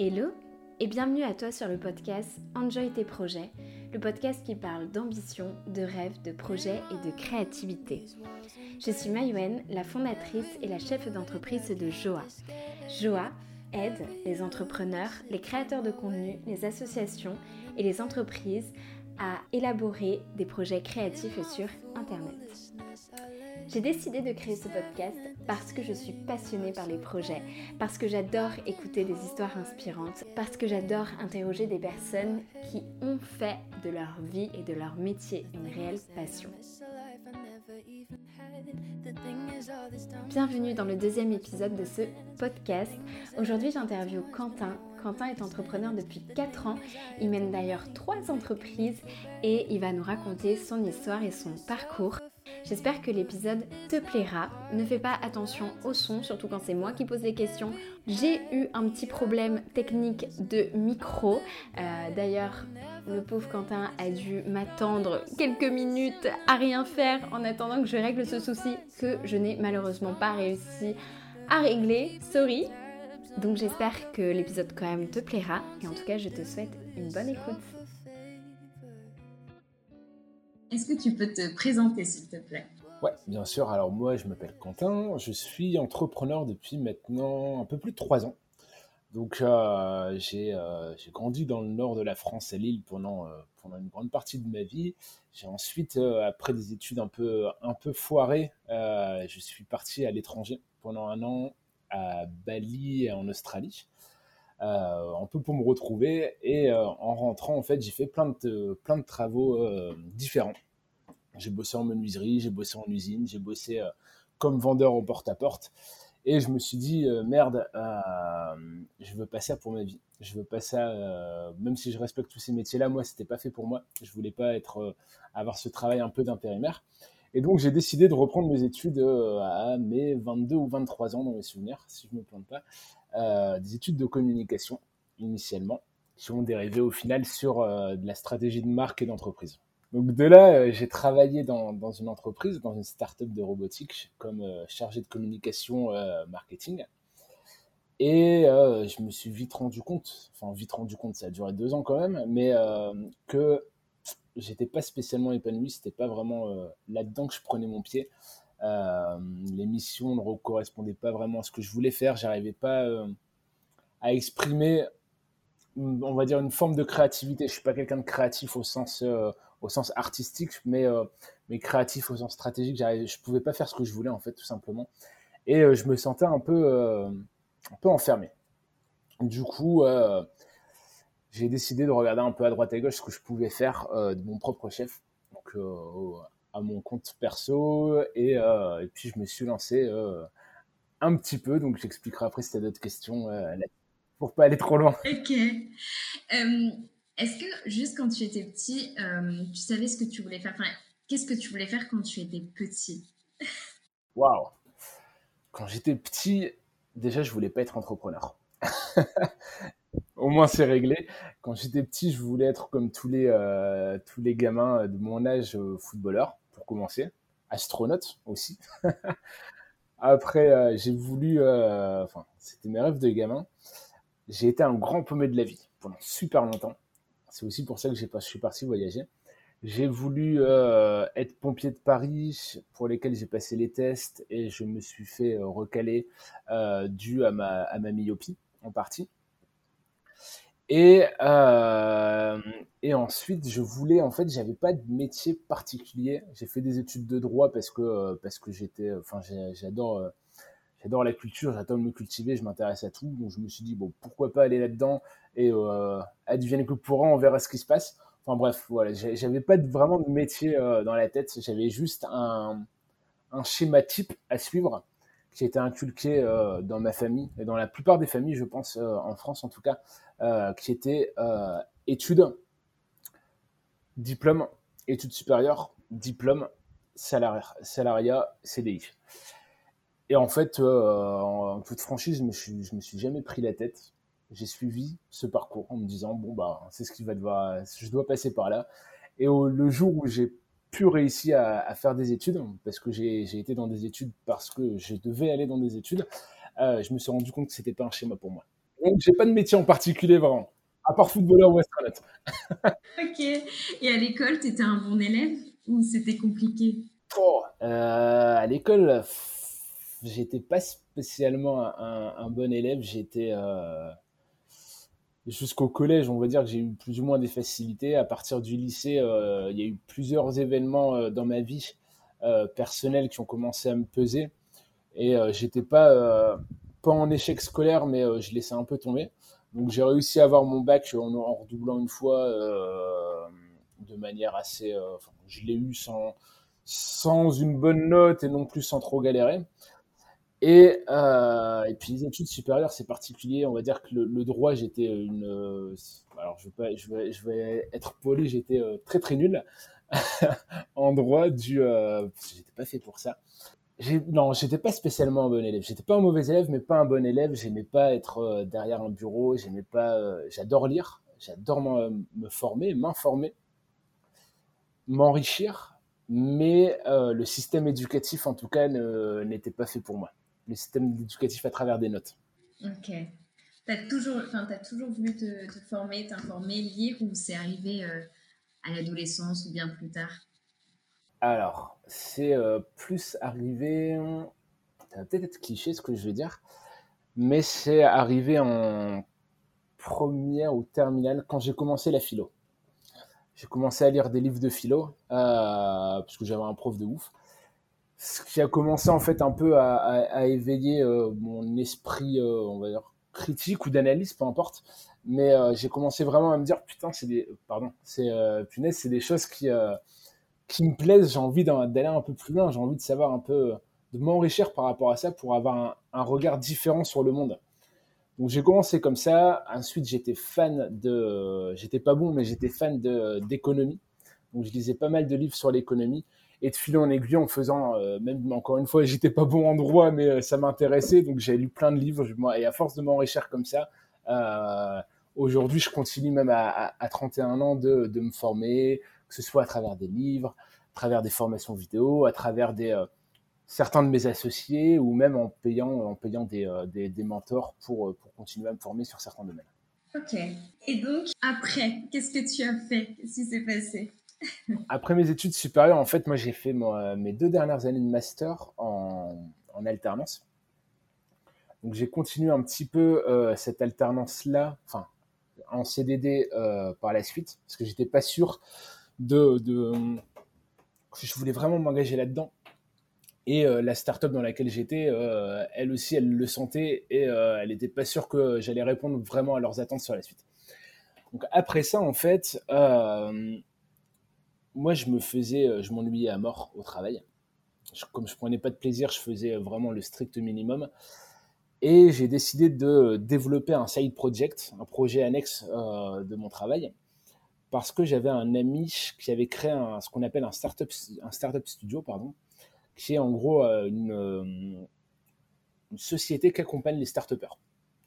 Hello et bienvenue à toi sur le podcast Enjoy tes projets, le podcast qui parle d'ambition, de rêve, de projets et de créativité. Je suis Mayouen, la fondatrice et la chef d'entreprise de Joa. Joa aide les entrepreneurs, les créateurs de contenu, les associations et les entreprises à élaborer des projets créatifs sur Internet. J'ai décidé de créer ce podcast parce que je suis passionnée par les projets, parce que j'adore écouter des histoires inspirantes, parce que j'adore interroger des personnes qui ont fait de leur vie et de leur métier une réelle passion. Bienvenue dans le deuxième épisode de ce podcast. Aujourd'hui j'interviewe Quentin. Quentin est entrepreneur depuis 4 ans. Il mène d'ailleurs 3 entreprises et il va nous raconter son histoire et son parcours. J'espère que l'épisode te plaira. Ne fais pas attention au son, surtout quand c'est moi qui pose les questions. J'ai eu un petit problème technique de micro. Euh, d'ailleurs, le pauvre Quentin a dû m'attendre quelques minutes à rien faire en attendant que je règle ce souci que je n'ai malheureusement pas réussi à régler. Sorry. Donc j'espère que l'épisode quand même te plaira et en tout cas je te souhaite une bonne écoute. Est-ce que tu peux te présenter, s'il te plaît? Ouais, bien sûr. Alors moi, je m'appelle Quentin. Je suis entrepreneur depuis maintenant un peu plus de trois ans. Donc euh, euh, j'ai grandi dans le nord de la France, à Lille, pendant, euh, pendant une grande partie de ma vie. J'ai ensuite, après des études un peu, un peu foirées, je suis parti à l'étranger pendant un an à Bali et en Australie. Un peu pour me retrouver et en rentrant en fait j'ai fait plein de, plein de travaux différents j'ai bossé en menuiserie, j'ai bossé en usine, j'ai bossé euh, comme vendeur au porte-à-porte. Et je me suis dit, euh, merde, euh, je veux pas ça pour ma vie. Je veux pas ça, même si je respecte tous ces métiers-là, moi, c'était pas fait pour moi. Je voulais pas être, avoir ce travail un peu d'intérimaire. Et donc, j'ai décidé de reprendre mes études à mes 22 ou 23 ans, dans mes souvenirs, si je ne me plante pas, des études de communication, initialement, qui ont dérivé au final sur de la stratégie de marque et d'entreprise. Donc de là, euh, j'ai travaillé dans, dans, une entreprise, dans une start-up de robotique, comme euh, chargé de communication euh, marketing. Et je me suis vite rendu compte, enfin vite rendu compte, ça a duré deux ans quand même, mais que j'étais pas spécialement épanoui, c'était pas vraiment là-dedans que je prenais mon pied. les missions ne correspondaient pas vraiment à ce que je voulais faire, j'arrivais pas à exprimer, on va dire, une forme de créativité. Je suis pas quelqu'un de créatif au sens au sens artistique, mais, euh, mais créatif au sens stratégique. Je pouvais pas faire ce que je voulais, en fait, tout simplement. Et euh, je me sentais un peu, euh, un peu enfermé. Du coup, j'ai décidé de regarder un peu à droite et à gauche ce que je pouvais faire de mon propre chef, donc à mon compte perso. Et, et, puis, je me suis lancé un petit peu. Donc, j'expliquerai après si tu as d'autres questions pour pas aller trop loin. Ok. Est-ce que juste quand tu étais petit, euh, tu savais ce que tu voulais faire? Enfin, Qu'est-ce que tu voulais faire quand tu étais petit? Waouh Quand j'étais petit, déjà, je voulais pas être entrepreneur. Au moins, c'est réglé. Quand j'étais petit, je voulais être comme tous les, euh, tous les gamins de mon âge, euh, footballeur, pour commencer. Astronaute aussi. Après, j'ai voulu. Enfin, c'était mes rêves de gamin. J'ai été un grand paumé de la vie pendant super longtemps. C'est aussi pour ça que je suis parti voyager. J'ai voulu euh, être pompier de Paris, pour lesquels j'ai passé les tests et je me suis fait euh, recaler euh, dû à ma myopie en partie. Et, et ensuite, je voulais, en fait, j'avais pas de métier particulier. J'ai fait des études de droit parce que, parce que j'étais, enfin, j'adore j'adore la culture, j'adore me cultiver, je m'intéresse à tout. Donc je me suis dit, bon, pourquoi pas aller là-dedans et euh, advienne que pourra, on verra ce qui se passe. Enfin bref, voilà, j'avais pas vraiment de métier euh, dans la tête, j'avais juste un, un, schéma type à suivre qui était inculqué euh, dans ma famille et dans la plupart des familles, je pense, euh, en France en tout cas, euh, qui était études, diplôme, études supérieures, diplôme, salariat, salariat CDI. Et en fait, euh, en toute franchise, je me, suis, je me suis jamais pris la tête. J'ai suivi ce parcours en me disant bon bah c'est ce qui va devoir, je dois passer par là. Et le jour où j'ai pu réussir à, à, faire des études, parce que j'ai été dans des études parce que je devais aller dans des études, euh, je me suis rendu compte que c'était pas un schéma pour moi. Donc, j'ai pas de métier en particulier vraiment, à part footballeur ou astronaute. ok. Et à l'école, tu étais un bon élève ou c'était compliqué? Oh, À l'école, j'étais pas spécialement un, bon élève. J'étais. Euh, jusqu'au collège, on va dire que j'ai eu plus ou moins des facilités. À partir du lycée, euh, il y a eu plusieurs événements euh, dans ma vie personnelle qui ont commencé à me peser. Et j'étais pas pas en échec scolaire, mais euh, je laissais un peu tomber. Donc j'ai réussi à avoir mon bac en, redoublant une fois euh, de manière assez... Euh, je l'ai eu sans, une bonne note et non plus sans trop galérer. Et, puis les études supérieures, c'est particulier. On va dire que le, droit, j'étais une. alors je vais, je vais, je être poli, j'étais très très nul en droit. Du, j'étais pas fait pour ça non, j'étais pas spécialement un bon élève. J'étais pas un mauvais élève, mais pas un bon élève. J'aimais pas être euh, derrière un bureau. J'aimais pas. Euh, j'adore lire. J'adore me former, m'informer, m'enrichir. Mais euh, le système éducatif, en tout cas, n'était pas fait pour moi. Le système éducatif à travers des notes. Ok. Tu as toujours, as toujours voulu te former, t'informer, lire, ou c'est arrivé à l'adolescence ou bien plus tard? Alors, c'est euh, plus arrivé. Ça va peut-être être cliché ce que je vais dire, mais c'est arrivé en première ou terminale quand j'ai commencé la philo. J'ai commencé à lire des livres de philo euh, parce que j'avais un prof de ouf. Ce qui a commencé en fait un peu à, éveiller euh, mon esprit, on va dire critique ou d'analyse, peu importe. Mais j'ai commencé vraiment à me dire putain, c'est des, pardon, c'est punaise, c'est des choses qui qui me plaisent, j'ai envie d'aller un peu plus loin, j'ai envie de savoir un peu, de m'enrichir par rapport à ça pour avoir un, regard différent sur le monde. Donc j'ai commencé comme ça. Ensuite j'étais fan de, j'étais pas bon mais j'étais fan de d'économie. Donc je lisais pas mal de livres sur l'économie et de filer en aiguille en faisant, euh, même encore une fois j'étais pas bon en droit mais euh, ça m'intéressait donc j'ai lu plein de livres et à force de m'enrichir comme ça. Euh, Aujourd'hui, je continue même à, à, 31 ans de, de me former, que ce soit à travers des livres, à travers des formations vidéo, à travers des, euh, certains de mes associés ou même en payant, en payant des, euh, des, des mentors pour, euh, pour continuer à me former sur certains domaines. Ok. Et donc, après, qu'est-ce que tu as fait? Qu'est-ce qui s'est passé? Après mes études supérieures, en fait, moi, j'ai fait mes deux dernières années de master en, en alternance. Donc, j'ai continué un petit peu cette alternance-là, enfin, en CDD par la suite, parce que j'étais pas sûr de, de je voulais vraiment m'engager là-dedans. Et euh, la startup dans laquelle j'étais, euh, elle aussi, elle le sentait et euh, elle n'était pas sûre que j'allais répondre vraiment à leurs attentes sur la suite. Donc après ça, en fait, moi, je me faisais, je m'ennuyais à mort au travail. comme je prenais pas de plaisir, je faisais vraiment le strict minimum. Et j'ai décidé de développer un side project, un projet annexe de mon travail parce que j'avais un ami qui avait créé ce qu'on appelle un startup, un startup studio, pardon, qui est en gros euh, une, euh, une société qui accompagne les start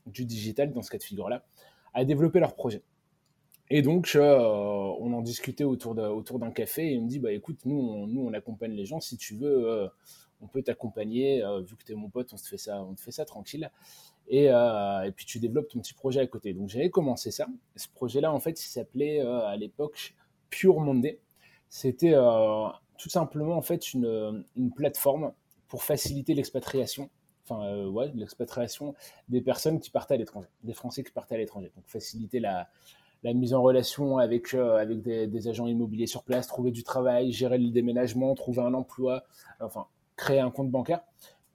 du digital dans ce cas de figure-là à développer leurs projets. Et donc, euh, on en discutait autour d'un café et il me dit, bah écoute, nous on, nous, on accompagne les gens, si tu veux, on peut t'accompagner, vu que tu es mon pote, on te fait ça, on te fait ça tranquille. Euh, et, puis tu développes ton petit projet à côté. Donc j'avais commencé ça. Ce projet-là, en fait, il s'appelait euh, à l'époque Pure Monday. C'était euh, tout simplement en fait une, plateforme pour faciliter l'expatriation, enfin l'expatriation des personnes qui partaient à l'étranger, des Français qui partaient à l'étranger. Donc faciliter la, mise en relation avec, avec des, des, agents immobiliers sur place, trouver du travail, gérer le déménagement, trouver un emploi, enfin créer un compte bancaire.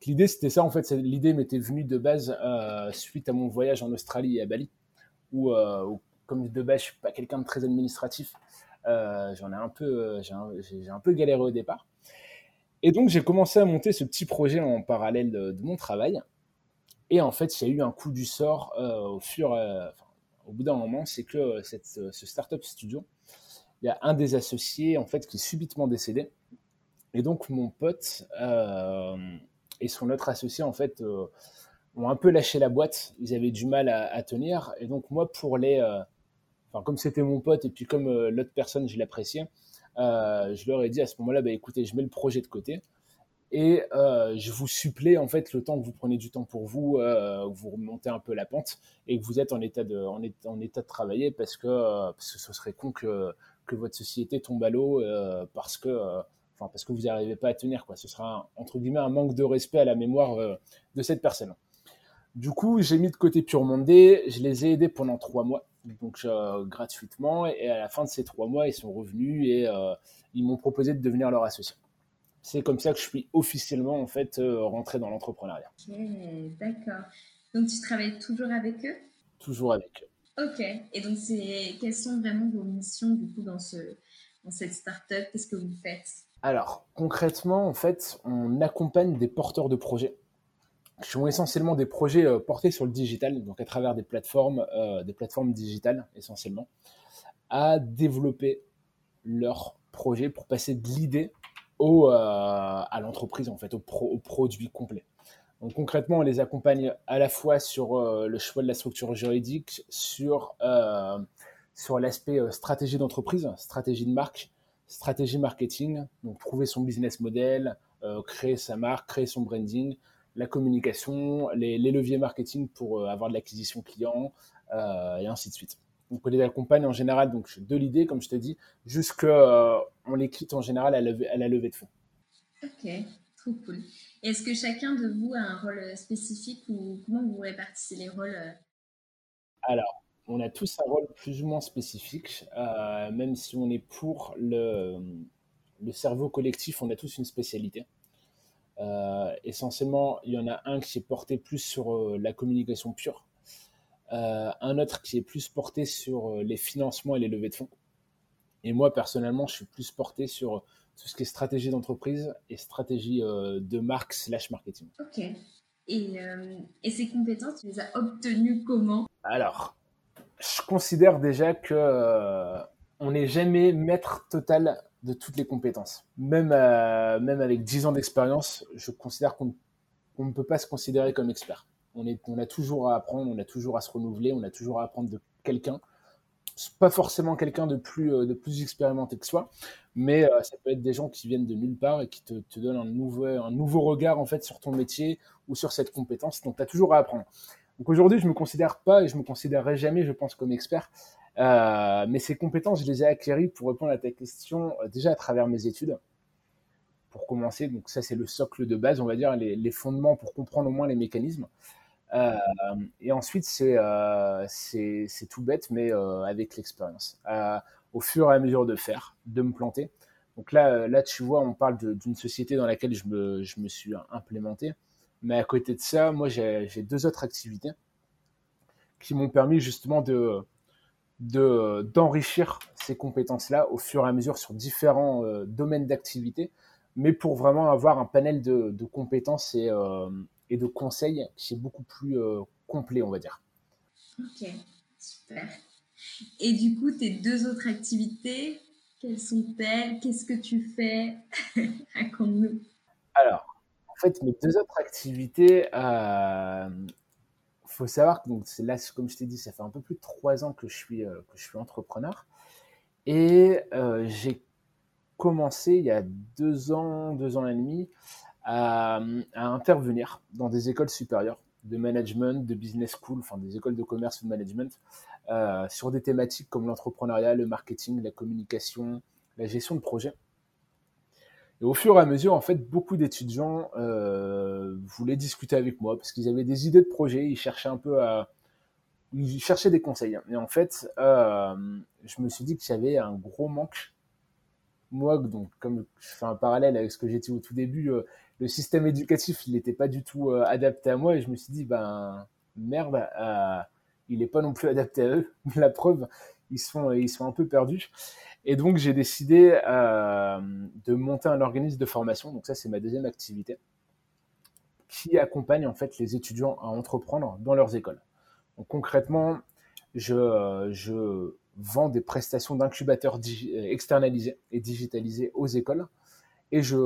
L'idée, c'était ça, en fait. L'idée m'était venue de base euh, suite à mon voyage en Australie et à Bali, où, euh, comme de base, je suis pas quelqu'un de très administratif. Euh, j'en ai un peu, j'ai un, peu galéré au départ. Et donc, j'ai commencé à monter ce petit projet en parallèle de, mon travail. Et en fait, a eu un coup du sort au fur, au bout d'un moment, c'est que cette, ce startup studio, il y a un des associés en fait qui est subitement décédé. Et donc, mon pote et son autre associé, en fait, euh, ont un peu lâché la boîte. Ils avaient du mal à, tenir. Et donc, moi, pour les. Euh, enfin, comme c'était mon pote et puis comme euh, l'autre personne, je l'appréciais, je leur ai dit à ce moment-là bah, écoutez, je mets le projet de côté. et euh, je vous supplée en fait le temps que vous prenez du temps pour vous, euh, vous remontez un peu la pente et que vous êtes en état de, travailler parce que, euh, parce que ce serait con que, que votre société tombe à l'eau euh, parce que, euh, enfin parce que vous n'arrivez pas à tenir quoi. Ce sera un, entre guillemets un manque de respect à la mémoire euh, de cette personne. Du coup, j'ai mis de côté Pure Monday, je les ai aidés pendant trois mois, donc euh, gratuitement, et à la fin de ces trois mois, ils sont revenus et euh, ils m'ont proposé de devenir leur associé. C'est comme ça que je suis officiellement en fait rentré dans l'entrepreneuriat. Ok, d'accord. Donc tu travailles toujours avec eux? Toujours avec eux. Ok. Et donc quelles sont vraiment vos missions du coup dans ce dans cette startup? Qu'est-ce que vous faites? Alors concrètement, en fait, on accompagne des porteurs de projets qui sont essentiellement des projets euh, portés sur le digital, donc à travers des plateformes, euh, des plateformes digitales essentiellement, à développer leurs projets pour passer de l'idée euh, à l'entreprise, en fait, au, pro, au, produit complet. Donc concrètement, on les accompagne à la fois sur le choix de la structure juridique, sur, l'aspect stratégie d'entreprise, stratégie de marque, stratégie marketing, donc trouver son business model, euh, créer sa marque, créer son branding, la communication, les, les leviers marketing pour euh, avoir de l'acquisition client, euh, et ainsi de suite. Donc on les accompagne en général donc de l'idée, comme je te dis, jusqu'à euh, on les quitte en général à, lever, à la levée de fonds. Ok, trop cool. Est-ce que chacun de vous a un rôle spécifique ou comment vous répartissez les rôles Alors, on a tous un rôle plus ou moins spécifique, euh, même si on est pour le, le cerveau collectif, on a tous une spécialité. Euh, essentiellement, il y en a un qui est porté plus sur euh, la communication pure, un autre qui est plus porté sur les financements et les levées de fonds. Et moi, personnellement, je suis plus porté sur tout ce qui est stratégie d'entreprise et stratégie de marque slash marketing. Ok. Et, et, ces compétences, tu les as obtenues comment? Alors, je considère déjà que euh, on n'est jamais maître total de toutes les compétences. Même, euh, avec 10 ans d'expérience, je considère qu'on qu ne peut pas se considérer comme expert. On, a toujours à apprendre, on a toujours à se renouveler, on a toujours à apprendre de quelqu'un. Pas forcément quelqu'un de plus, euh, de plus expérimenté que soi, mais ça peut être des gens qui viennent de nulle part et qui te, donnent un nouveau, un nouveau regard en fait sur ton métier ou sur cette compétence. Donc, tu as toujours à apprendre. Donc aujourd'hui, je me considère pas et je me considérerai jamais, je pense, comme expert. Euh, mais ces compétences, je les ai acquéries pour répondre à ta question euh, déjà à travers mes études. Pour commencer, donc ça c'est le socle de base, on va dire les, fondements pour comprendre au moins les mécanismes. Euh, et ensuite, c'est euh, tout bête, mais avec l'expérience. Au fur et à mesure de faire, de me planter. Donc là, là tu vois, on parle d'une société dans laquelle je me, je me suis implémenté. Mais à côté de ça, moi, j'ai deux autres activités qui m'ont permis justement de d'enrichir de, ces compétences-là au fur et à mesure sur différents euh, domaines d'activité, mais pour vraiment avoir un panel de, de compétences et, euh, et, de conseils qui est beaucoup plus euh, complet, on va dire. Ok, super. Et du coup, tes deux autres activités, quelles sont-elles? Qu'est-ce que tu fais? Raconte-nous. Alors, en fait, mes deux autres activités, euh, faut savoir que donc là, comme je t'ai dit, ça fait un peu plus de trois ans que je suis, euh, que je suis entrepreneur. Et euh, j'ai commencé il y a deux ans, deux ans et demi, à, à, intervenir dans des écoles supérieures de management, de business school, enfin des écoles de commerce ou de management, euh, sur des thématiques comme l'entrepreneuriat, le marketing, la communication, la gestion de projet. Et au fur et à mesure, en fait, beaucoup d'étudiants euh, voulaient discuter avec moi parce qu'ils avaient des idées de projet, ils cherchaient un peu à, ils cherchaient des conseils. Et en fait, euh, je me suis dit qu'il y avait un gros manque. Moi, donc, comme je fais un parallèle avec ce que j'étais au tout début, euh, le système éducatif, il n'était pas du tout euh, adapté à moi, et je me suis dit, ben merde, euh, il n'est pas non plus adapté à eux. La preuve, ils sont, ils sont un peu perdus. Et donc, j'ai décidé euh, de monter un organisme de formation. Donc, ça, c'est ma deuxième activité qui accompagne en fait les étudiants à entreprendre dans leurs écoles. Donc, concrètement, je, je vends des prestations d'incubateurs externalisés et digitalisés aux écoles. Et je,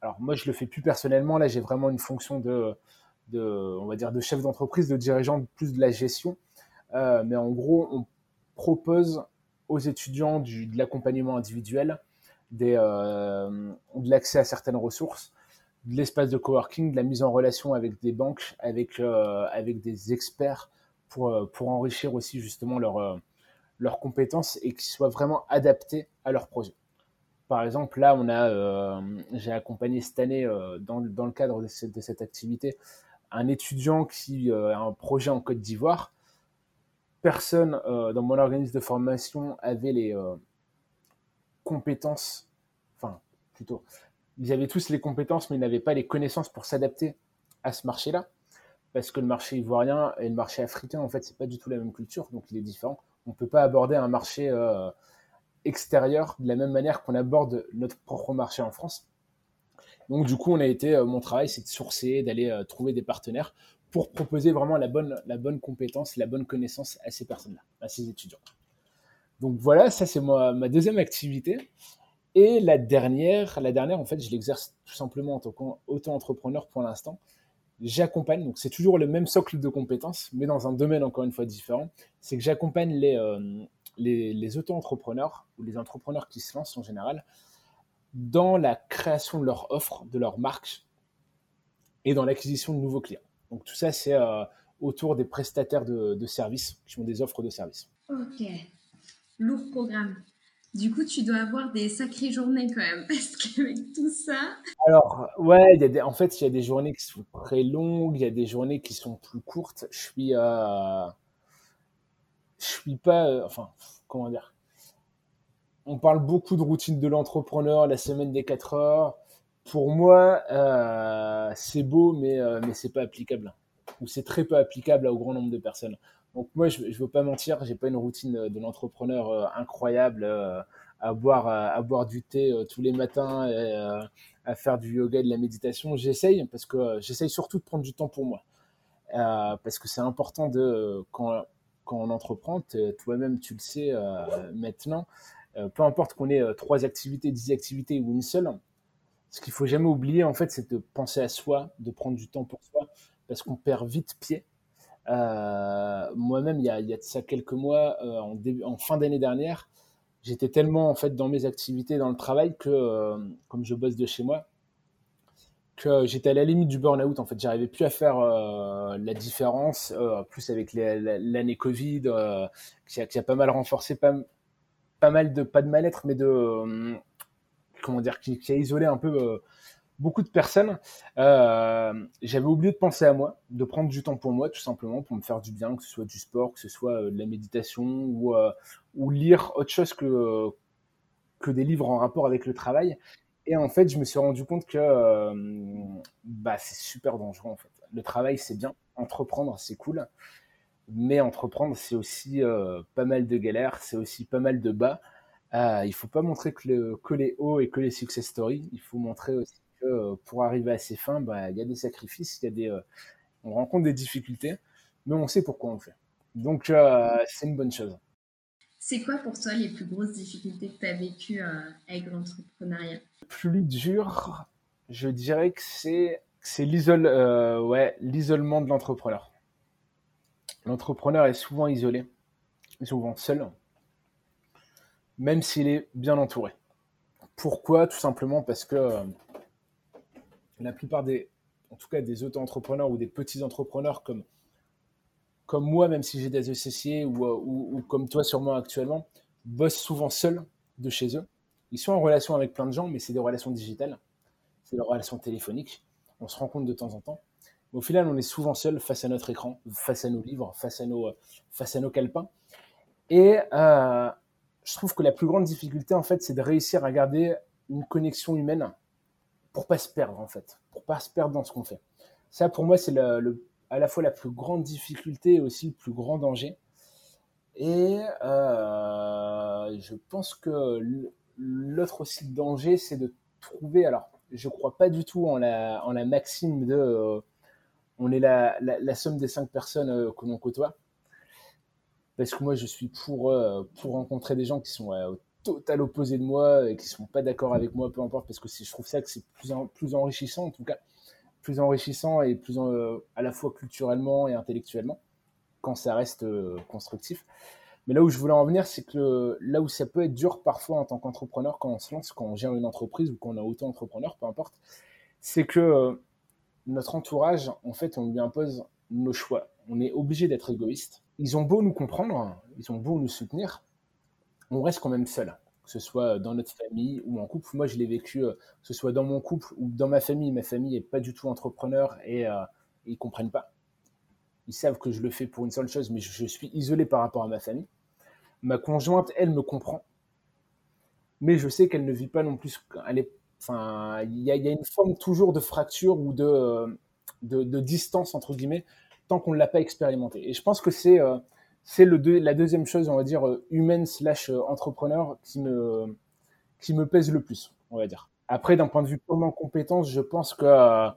alors moi, je le fais plus personnellement. Là, j'ai vraiment une fonction de, de, on va dire, de chef d'entreprise, de dirigeant, plus de la gestion. Euh, mais en gros, on propose aux étudiants du, de l'accompagnement individuel, des, euh, de l'accès à certaines ressources, de l'espace de coworking, de la mise en relation avec des banques, avec, avec des experts pour, pour enrichir aussi justement leur, leurs compétences et qui soient vraiment adaptés à leur projet. Par exemple, là, on a, j'ai accompagné cette année dans, dans, le cadre de cette, activité un étudiant qui a un projet en Côte d'Ivoire personne euh, dans mon organisme de formation avait les euh, compétences, enfin plutôt, ils avaient tous les compétences, mais ils n'avaient pas les connaissances pour s'adapter à ce marché-là, parce que le marché ivoirien et le marché africain, en fait, c'est pas du tout la même culture, donc il est différent. On ne peut pas aborder un marché euh, extérieur de la même manière qu'on aborde notre propre marché en France. Donc du coup, on a été, mon travail, c'est de sourcer, d'aller trouver des partenaires pour proposer vraiment la bonne, la bonne compétence, la bonne connaissance à ces personnes-là, à ces étudiants. Donc voilà, ça c'est ma deuxième activité. Et la dernière, la dernière, en fait, je l'exerce tout simplement en tant qu'auto-entrepreneur pour l'instant. J'accompagne, donc c'est toujours le même socle de compétences, mais dans un domaine encore une fois différent. C'est que j'accompagne les, euh, les, les auto-entrepreneurs ou les entrepreneurs qui se lancent en général dans la création de leur offre, de leur marque et dans l'acquisition de nouveaux clients. Donc tout ça, c'est euh, autour des prestataires de, services qui ont des offres de services. Ok, lourd programme. Du coup, tu dois avoir des sacrées journées quand même, parce qu'avec tout ça. Alors, ouais, y a en fait, il y a des journées qui sont très longues, il y a des journées qui sont plus courtes. Je suis, euh... je suis pas, euh, enfin, comment dire? On parle beaucoup de routine de l'entrepreneur, la semaine des 4 heures pour moi, euh, c'est beau, mais, euh, mais c'est pas applicable. Ou c'est très peu applicable au grand nombre de personnes. Donc moi, je ne veux pas mentir, j'ai pas une routine de l'entrepreneur euh, incroyable à boire du thé tous les matins à faire du yoga et de la méditation. J'essaye parce que j'essaye surtout de prendre du temps pour moi. parce que c'est important de quand on entreprend, toi-même tu le sais maintenant, peu importe qu'on ait trois activités, dix activités ou une seule, ce qu'il faut jamais oublier, en fait, c'est de penser à soi, de prendre du temps pour soi, parce qu'on perd vite pied. Euh, moi-même, il y, a, y a de ça quelques mois, euh, en, en, fin d'année dernière, j'étais tellement en fait dans mes activités, dans le travail, que euh, comme je bosse de chez moi, que j'étais à la limite du burn-out. En fait, j'arrivais plus à faire la différence, plus avec l'année Covid, qui a, qui, a, pas mal renforcé, pas, pas mal de pas de mal-être, mais de comment dire, qui, a isolé un peu euh, beaucoup de personnes. Euh, j'avais oublié de penser à moi, de prendre du temps pour moi, tout simplement, pour me faire du bien, que ce soit du sport, que ce soit euh, de la méditation ou, ou lire autre chose que, que des livres en rapport avec le travail. Et en fait, je me suis rendu compte que bah, c'est super dangereux. En fait. Le travail, c'est bien. Entreprendre, c'est cool. Mais entreprendre, c'est aussi pas mal de galères, c'est aussi pas mal de bas. Euh, il faut pas montrer que, le, que, les hauts et que les success stories. Il faut montrer aussi que euh, pour arriver à ses fins, bah, il y a des sacrifices, il y a des, euh, on rencontre des difficultés, mais on sait pourquoi on le fait. Donc, euh, c'est une bonne chose. C'est quoi pour toi les plus grosses difficultés que tu as vécues avec l'entrepreneuriat? Plus dur, je dirais que c'est c'est l'isole, ouais, l'isolement de l'entrepreneur. L'entrepreneur est souvent isolé, souvent seul même s'il est bien entouré. Pourquoi? Tout simplement parce que euh, la plupart des, en tout cas des auto-entrepreneurs ou des petits entrepreneurs comme, comme moi, même si j'ai des associés ou, euh, ou, comme toi sûrement actuellement, bossent souvent seuls de chez eux. Ils sont en relation avec plein de gens, mais c'est des relations digitales, c'est des relations téléphoniques. On se rencontre de temps en temps. Au final, on est souvent seul face à notre écran, face à nos livres, face à nos, face à nos calepins. Et euh, je trouve que la plus grande difficulté, en fait, c'est de réussir à garder une connexion humaine pour pas se perdre, en fait, pour pas se perdre dans ce qu'on fait. Ça, pour moi, c'est à la fois la plus grande difficulté et aussi le plus grand danger. Et euh, je pense que l'autre aussi danger, c'est de trouver. Alors, je crois pas du tout en la, maxime de euh, on est la, la, somme des cinq personnes euh, que l'on côtoie parce que moi je suis pour euh, pour rencontrer des gens qui sont euh, au total opposé de moi et qui sont pas d'accord avec moi, peu importe, parce que je trouve ça que c'est plus plus enrichissant en tout cas, plus enrichissant et plus euh, à la fois culturellement et intellectuellement quand ça reste constructif. Mais là où je voulais en venir, c'est que là où ça peut être dur parfois en tant qu'entrepreneur quand on se lance, quand on gère une entreprise ou qu'on est auto-entrepreneur, peu importe, c'est que notre entourage, en fait, on lui impose nos choix. On est obligé d'être égoïste. Ils ont beau nous comprendre, ils ont beau nous soutenir, on reste quand même seul. Que ce soit dans notre famille ou en couple. Moi, je l'ai vécu, que ce soit dans mon couple ou dans ma famille. Ma famille n'est pas du tout entrepreneur et, ils ils comprennent pas. Ils savent que je le fais pour une seule chose, mais je suis isolé par rapport à ma famille. Ma conjointe, elle me comprend mais je sais qu'elle ne vit pas non plus. Elle enfin, il y, a une forme toujours de fracture ou de, de, distance entre guillemets tant qu'on ne l'a pas expérimenté. Et je pense que c'est euh, c'est la deuxième chose, on va dire euh, humaine slash euh, entrepreneur qui me qui me pèse le plus, on va dire. Après, d'un point de vue purement compétence, je pense que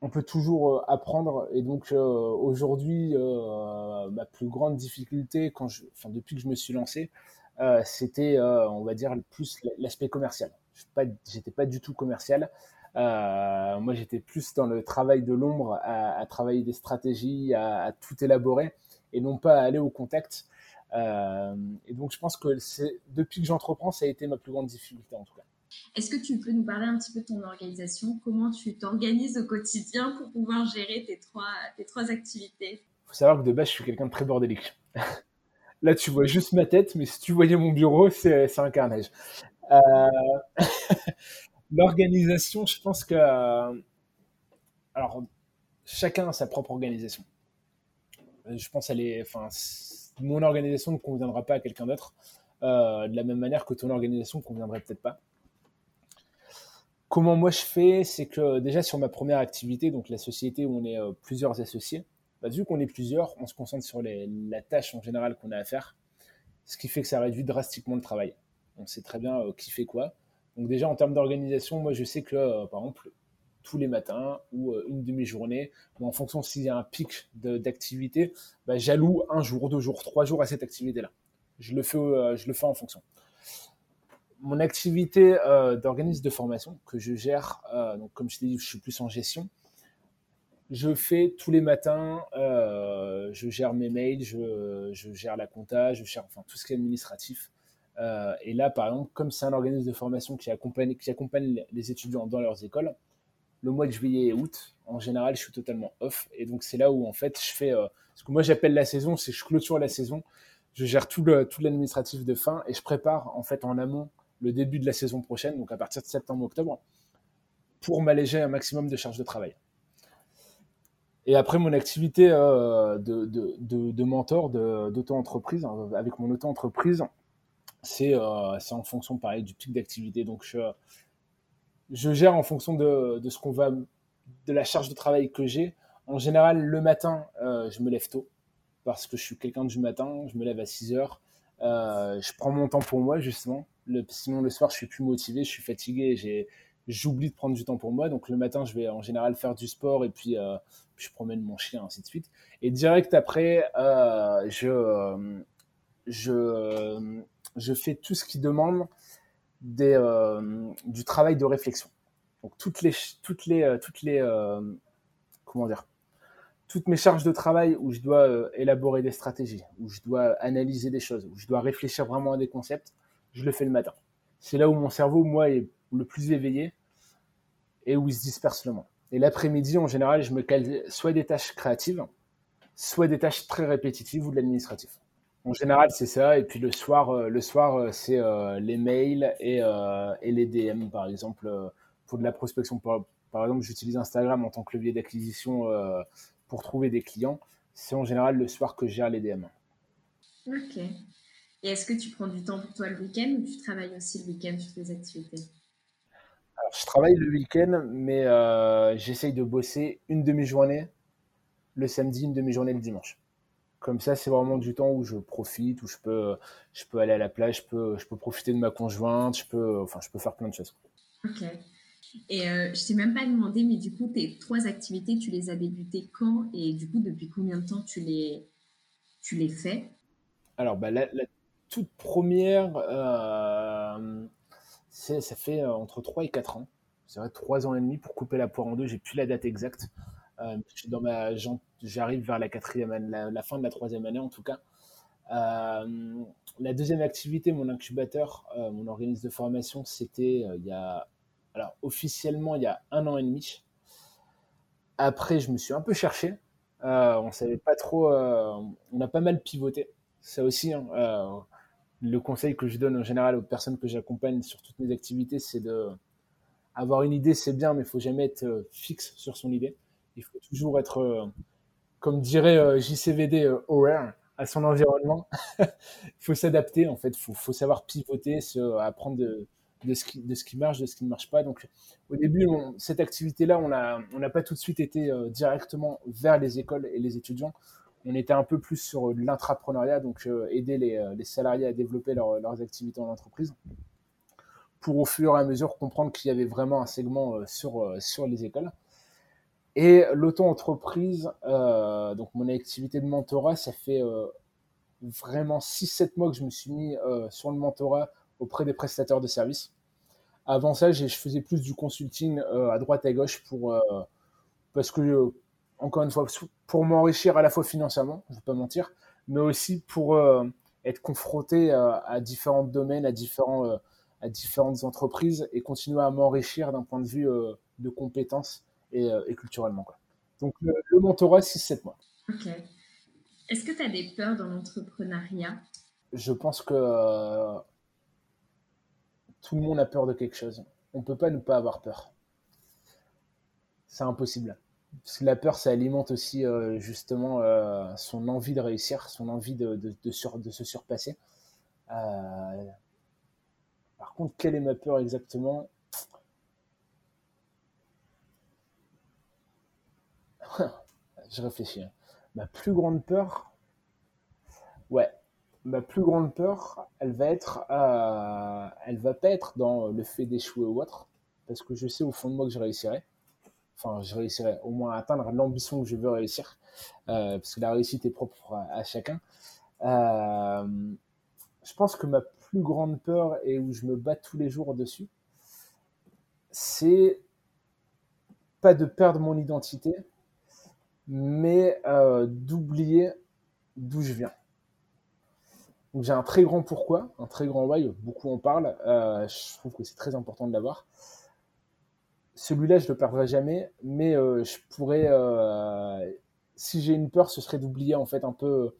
on peut toujours apprendre. Et donc aujourd'hui, ma plus grande difficulté, quand je, enfin, depuis que je me suis lancé, c'était, on va dire, plus l'aspect commercial. Je n'étais pas, du tout commercial. Euh, moi, j'étais plus dans le travail de l'ombre, à, travailler des stratégies, à, tout élaborer, et non pas à aller au contact. et donc, je pense que depuis que j'entreprends, ça a été ma plus grande difficulté en tout cas. Est-ce que tu peux nous parler un petit peu de ton organisation? Comment tu t'organises au quotidien pour pouvoir gérer tes trois, tes trois activités? Il faut savoir que de base, je suis quelqu'un de très bordélique. Là, tu vois juste ma tête, mais si tu voyais mon bureau, c'est un carnage. Euh, l'organisation, je pense que. Euh, alors, chacun a sa propre organisation. Je pense qu'elle mon organisation ne conviendra pas à quelqu'un d'autre, euh, de la même manière que ton organisation ne conviendrait peut-être pas. Comment moi je fais, c'est que déjà sur ma première activité, donc la société où on est plusieurs associés, bah, vu qu'on est plusieurs, on se concentre sur la tâche en général qu'on a à faire, ce qui fait que ça réduit drastiquement le travail. On sait très bien euh, qui fait quoi. Donc déjà en termes d'organisation, moi je sais que euh, par exemple tous les matins ou euh, une demi-journée, ou en fonction s'il y a un pic d'activité, bah, j'alloue un jour, deux jours, trois jours à cette activité-là. Je le fais, je le fais en fonction. Mon activité d'organisme de formation que je gère, donc comme je t'ai dit, je suis plus en gestion je fais tous les matins, euh, je gère mes mails, je, gère la compta, je gère enfin, tout ce qui est administratif. Euh, et là, par exemple, comme c'est un organisme de formation qui accompagne, les étudiants dans leurs écoles, le mois de juillet et août, en général, je suis totalement off. Et donc, c'est là où, en fait, je fais euh, ce que moi j'appelle la saison, c'est je clôture la saison, je gère tout, l'administratif de fin et je prépare, en fait, en amont le début de la saison prochaine, donc à partir de septembre-octobre, pour m'alléger un maximum de charges de travail. Et après, mon activité euh, de, mentor, d'auto-entreprise, hein, avec mon auto-entreprise, c'est euh, en fonction, pareil, du pic d'activité. Donc, je, je, gère en fonction de, de ce qu'on va, de la charge de travail que j'ai. En général, le matin, euh, je me lève tôt parce que je suis quelqu'un du matin. Je me lève à 6 heures. Euh, je prends mon temps pour moi, justement. Sinon, le soir, je suis plus motivé, je suis fatigué. J'oublie de prendre du temps pour moi. Donc le matin, je vais en général faire du sport et puis je promène mon chien, ainsi de suite. Et direct après, je, je, je fais tout ce qui demande des, du travail de réflexion. Donc toutes les, toutes les, comment dire, toutes mes charges de travail où je dois élaborer des stratégies, où je dois analyser des choses, où je dois réfléchir vraiment à des concepts, je le fais le matin. C'est là où mon cerveau, moi, est le plus éveillé et où il se disperse le moins. Et l'après-midi, en général, je me cale soit des tâches créatives, soit des tâches très répétitives ou de l'administratif. En général, c'est ça. Et puis le soir, euh, le soir, euh, c'est euh, les mails et, et, les DM, par exemple, pour de la prospection. Par, par exemple, j'utilise Instagram en tant que levier d'acquisition pour trouver des clients. C'est en général le soir que je gère les DM. Ok. Et est-ce que tu prends du temps pour toi le week-end ou tu travailles aussi le week-end sur tes activités? Alors, je travaille le week-end, mais euh, j'essaye de bosser une demi-journée le samedi, une demi-journée le dimanche. Comme ça, c'est vraiment du temps où je profite, où je peux, je peux aller à la plage, je peux, je peux profiter de ma conjointe, je peux, enfin, je peux faire plein de choses. Ok. Et euh, je t'ai même pas demandé, mais du coup, tes trois activités, tu les as débutées quand et du coup, depuis combien de temps tu les, tu les fais? Alors, bah, la, toute première, euh, ça fait euh, entre 3 et 4 ans. C'est vrai, 3 ans et demi pour couper la poire en deux. J'ai plus la date exacte. Euh, dans ma, j'arrive vers la quatrième année, la, fin de la troisième année en tout cas. la deuxième activité, mon incubateur, mon organisme de formation, c'était il y a Alors, officiellement, il y a un an et demi. Après, je me suis un peu cherché. Euh, on savait pas trop. Euh, on a pas mal pivoté. Ça aussi, hein, euh, le conseil que je donne en général aux personnes que j'accompagne sur toutes mes activités, c'est de avoir une idée, c'est bien, mais il faut jamais être fixe sur son idée. Il faut toujours être, comme dirait JCVD, aware à son environnement. Il faut s'adapter, en fait. Il faut, savoir pivoter, apprendre de, ce qui, marche, de ce qui ne marche pas. Donc, au début, cette activité-là, on n'a pas tout de suite été euh, directement vers les écoles et les étudiants. On était un peu plus sur l'intrapreneuriat, donc euh, aider les, euh, salariés à développer leurs activités en entreprise pour au fur et à mesure comprendre qu'il y avait vraiment un segment sur les écoles. Et l'auto-entreprise, euh, donc mon activité de mentorat, ça fait euh, vraiment 6-7 mois que je me suis mis euh, sur le mentorat auprès des prestataires de services. Avant ça, je faisais plus du consulting à droite à gauche pour, parce que, encore une fois, pour m'enrichir à la fois financièrement, je ne vais pas mentir, mais aussi pour être confronté à différents domaines, à, différents, à différentes entreprises et continuer à m'enrichir d'un point de vue de compétences euh, et, culturellement. Quoi. Donc le, mentorat, 6-7 mois. Ok. Est-ce que tu as des peurs dans l'entrepreneuriat? Je pense que euh, tout le monde a peur de quelque chose. On ne peut pas ne pas avoir peur. C'est impossible. Parce que la peur, ça alimente aussi euh, justement son envie de réussir, son envie de, de, de, se surpasser. par contre, quelle est ma peur exactement? je réfléchis. Hein. Ma plus grande peur, ouais, ma plus grande peur, elle va être, euh, elle va pas être dans le fait d'échouer ou autre, parce que je sais au fond de moi que je réussirai. Enfin, je réussirai au moins à atteindre l'ambition que je veux réussir, euh, parce que la réussite est propre à, chacun. Euh, je pense que ma plus grande peur et où je me bats tous les jours dessus, c'est pas de perdre mon identité, mais euh, d'oublier d'où je viens. Donc j'ai un très grand pourquoi, un très grand why, beaucoup en parlent, euh, je trouve que c'est très important de l'avoir. Celui-là, je ne le perdrai jamais, mais euh, je pourrais, si j'ai une peur, ce serait d'oublier en fait un peu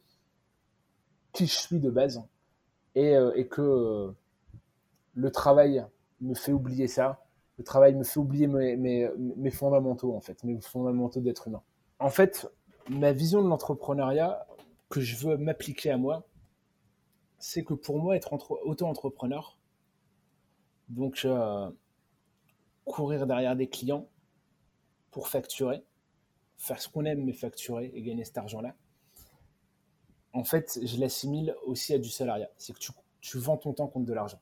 qui je suis de base et, que le travail me fait oublier ça, le travail me fait oublier mes, mes fondamentaux en fait, mes fondamentaux d'être humain en fait, ma vision de l'entrepreneuriat que je veux m'appliquer à moi, c'est que pour moi, être auto-entrepreneur, donc euh, courir derrière des clients pour facturer, faire ce qu'on aime mais facturer et gagner cet argent-là, en fait, je l'assimile aussi à du salariat. C'est que tu, tu vends ton temps contre de l'argent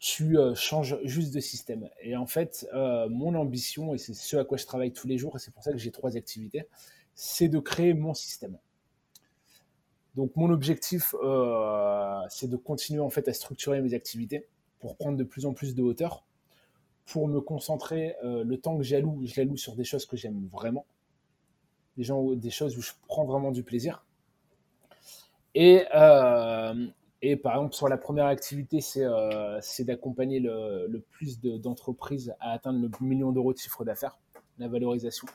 tu euh, changes juste de système. Et en fait, euh, mon ambition, et c'est ce à quoi je travaille tous les jours, et c'est pour ça que j'ai trois activités, c'est de créer mon système. Donc mon objectif, euh, c'est de continuer en fait à structurer mes activités pour prendre de plus en plus de hauteur, pour me concentrer le temps que j'alloue, je l'alloue sur des choses que j'aime vraiment, des, gens, des choses où je prends vraiment du plaisir. Et, et par exemple, sur la première activité, c'est euh, d'accompagner le, le, plus d'entreprises à atteindre le million d'euros de chiffre d'affaires, la valorisation.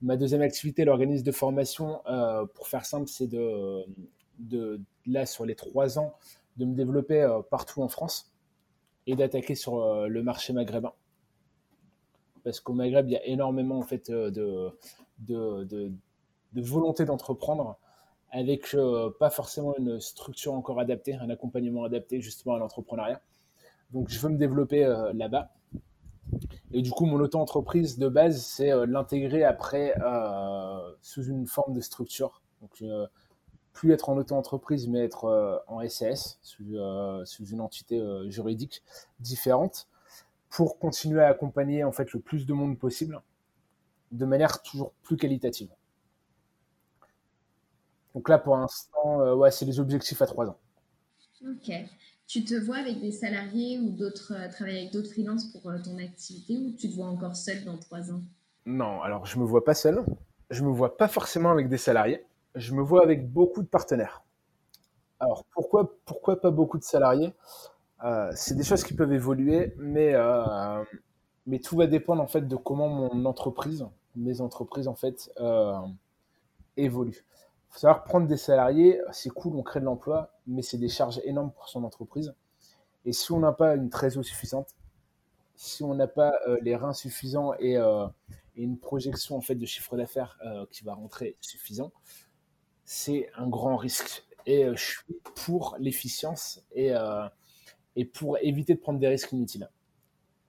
Ma deuxième activité, l'organisme de formation, euh, pour faire simple, c'est de, de, là, sur les trois ans, de me développer euh, partout en France et d'attaquer sur euh, le marché maghrébin. Parce qu'au Maghreb, il y a énormément en fait, de, de, de, de volonté d'entreprendre avec euh, pas forcément une structure encore adaptée, un accompagnement adapté justement à l'entrepreneuriat. Donc je veux me développer euh, là-bas. Et du coup, mon auto-entreprise de base, c'est euh, l'intégrer après sous une forme de structure. Donc plus être en auto-entreprise, mais être en SAS, sous, sous une entité juridique différente, pour continuer à accompagner en fait le plus de monde possible, de manière toujours plus qualitative. Donc là, pour l'instant, euh, ouais, c'est les objectifs à trois ans. Ok. Tu te vois avec des salariés ou d'autres, euh, travailler avec d'autres freelances pour euh, ton activité ou tu te vois encore seul dans trois ans? Non, alors je me vois pas seul. Je me vois pas forcément avec des salariés. Je me vois avec beaucoup de partenaires. Alors pourquoi, pourquoi pas beaucoup de salariés? Euh, c'est des choses qui peuvent évoluer, mais, mais tout va dépendre en fait de comment mon entreprise, mes entreprises en fait, évoluent. Faut savoir prendre des salariés, c'est cool, on crée de l'emploi, mais c'est des charges énormes pour son entreprise. Et si on n'a pas une trésorerie suffisante, si on n'a pas les reins suffisants et, et, une projection en fait de chiffre d'affaires qui va rentrer suffisant, c'est un grand risque. Et je suis pour l'efficience et et pour éviter de prendre des risques inutiles.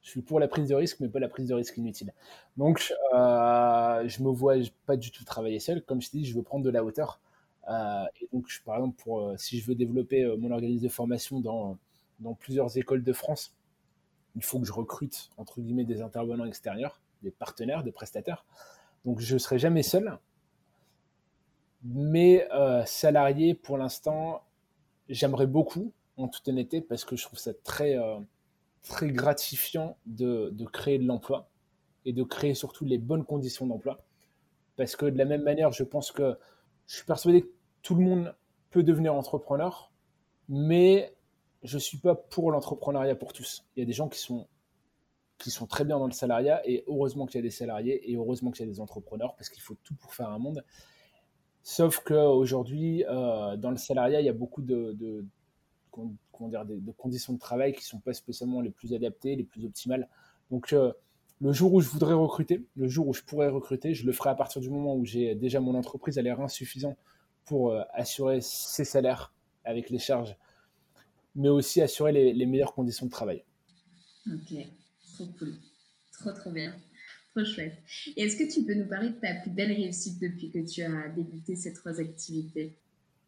Je suis pour la prise de risque, mais pas la prise de risque inutile. Donc, euh, je me vois pas du tout travailler seul. Comme je te dis, je veux prendre de la hauteur. Euh, et donc, par exemple, pour, euh, si je veux développer euh, mon organisme de formation dans, dans plusieurs écoles de France, il faut que je recrute, entre guillemets, des intervenants extérieurs, des partenaires, des prestataires. Donc, je ne serai jamais seul. Mais salarié, pour l'instant, j'aimerais beaucoup, en toute honnêteté, parce que je trouve ça très, très gratifiant de, créer de l'emploi et de créer surtout les bonnes conditions d'emploi. Parce que de la même manière, je pense que je suis persuadé que tout le monde peut devenir entrepreneur, mais je ne suis pas pour l'entrepreneuriat pour tous. Il y a des gens qui sont, qui sont très bien dans le salariat, et heureusement qu'il y a des salariés, et heureusement qu'il y a des entrepreneurs, parce qu'il faut tout pour faire un monde. Sauf qu'aujourd'hui, euh, dans le salariat, il y a beaucoup de, dire, de, conditions de travail qui ne sont pas spécialement les plus adaptées, les plus optimales. Donc, euh, le jour où je voudrais recruter, le jour où je pourrais recruter, je le ferai à partir du moment où j'ai déjà mon entreprise à l'air insuffisant pour euh, assurer ses salaires avec les charges, mais aussi assurer les, meilleures conditions de travail. Ok, trop cool. Trop, trop bien. Trop chouette. Et est-ce que tu peux nous parler de ta plus belle réussite depuis que tu as débuté ces trois activités?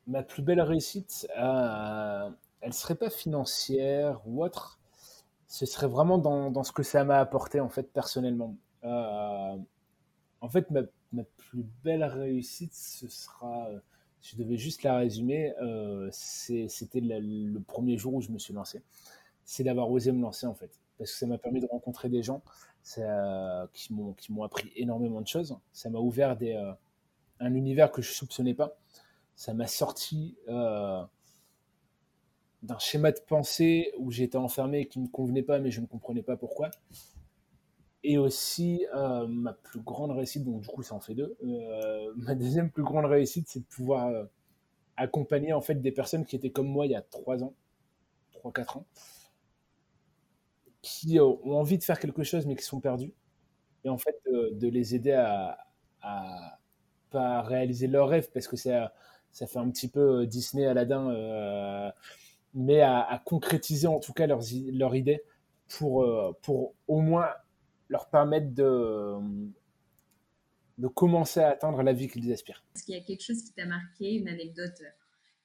Ma plus belle réussite, euh, elle serait pas financière ou autre. Ce serait vraiment dans, dans ce que ça m'a apporté en fait personnellement. Euh, en fait, ma, ma, plus belle réussite, ce sera, si je devais juste la résumer, euh, c'était le premier jour où je me suis lancé. C'est d'avoir osé me lancer en fait, parce que ça m'a permis de rencontrer des gens ça, qui m'ont appris énormément de choses. Ça m'a ouvert des, euh, un univers que je soupçonnais pas. Ça m'a sorti euh, d'un schéma de pensée où j'étais enfermé et qui ne me convenait pas, mais je ne comprenais pas pourquoi. Et aussi, euh, ma plus grande réussite, donc du coup, ça en fait deux. Euh, ma deuxième plus grande réussite, c'est de pouvoir euh, accompagner en fait des personnes qui étaient comme moi il y a trois ans, trois, quatre ans, qui ont envie de faire quelque chose mais qui sont perdus. Et en fait, de les aider à, à réaliser leurs rêves parce que ça fait un petit peu Disney, Aladdin mais à, concrétiser en tout cas leurs, leur idée pour, euh, pour au moins leur permettre de, de commencer à atteindre la vie qu'ils aspirent. Est-ce qu'il y a quelque chose qui t'a marqué, une anecdote, euh,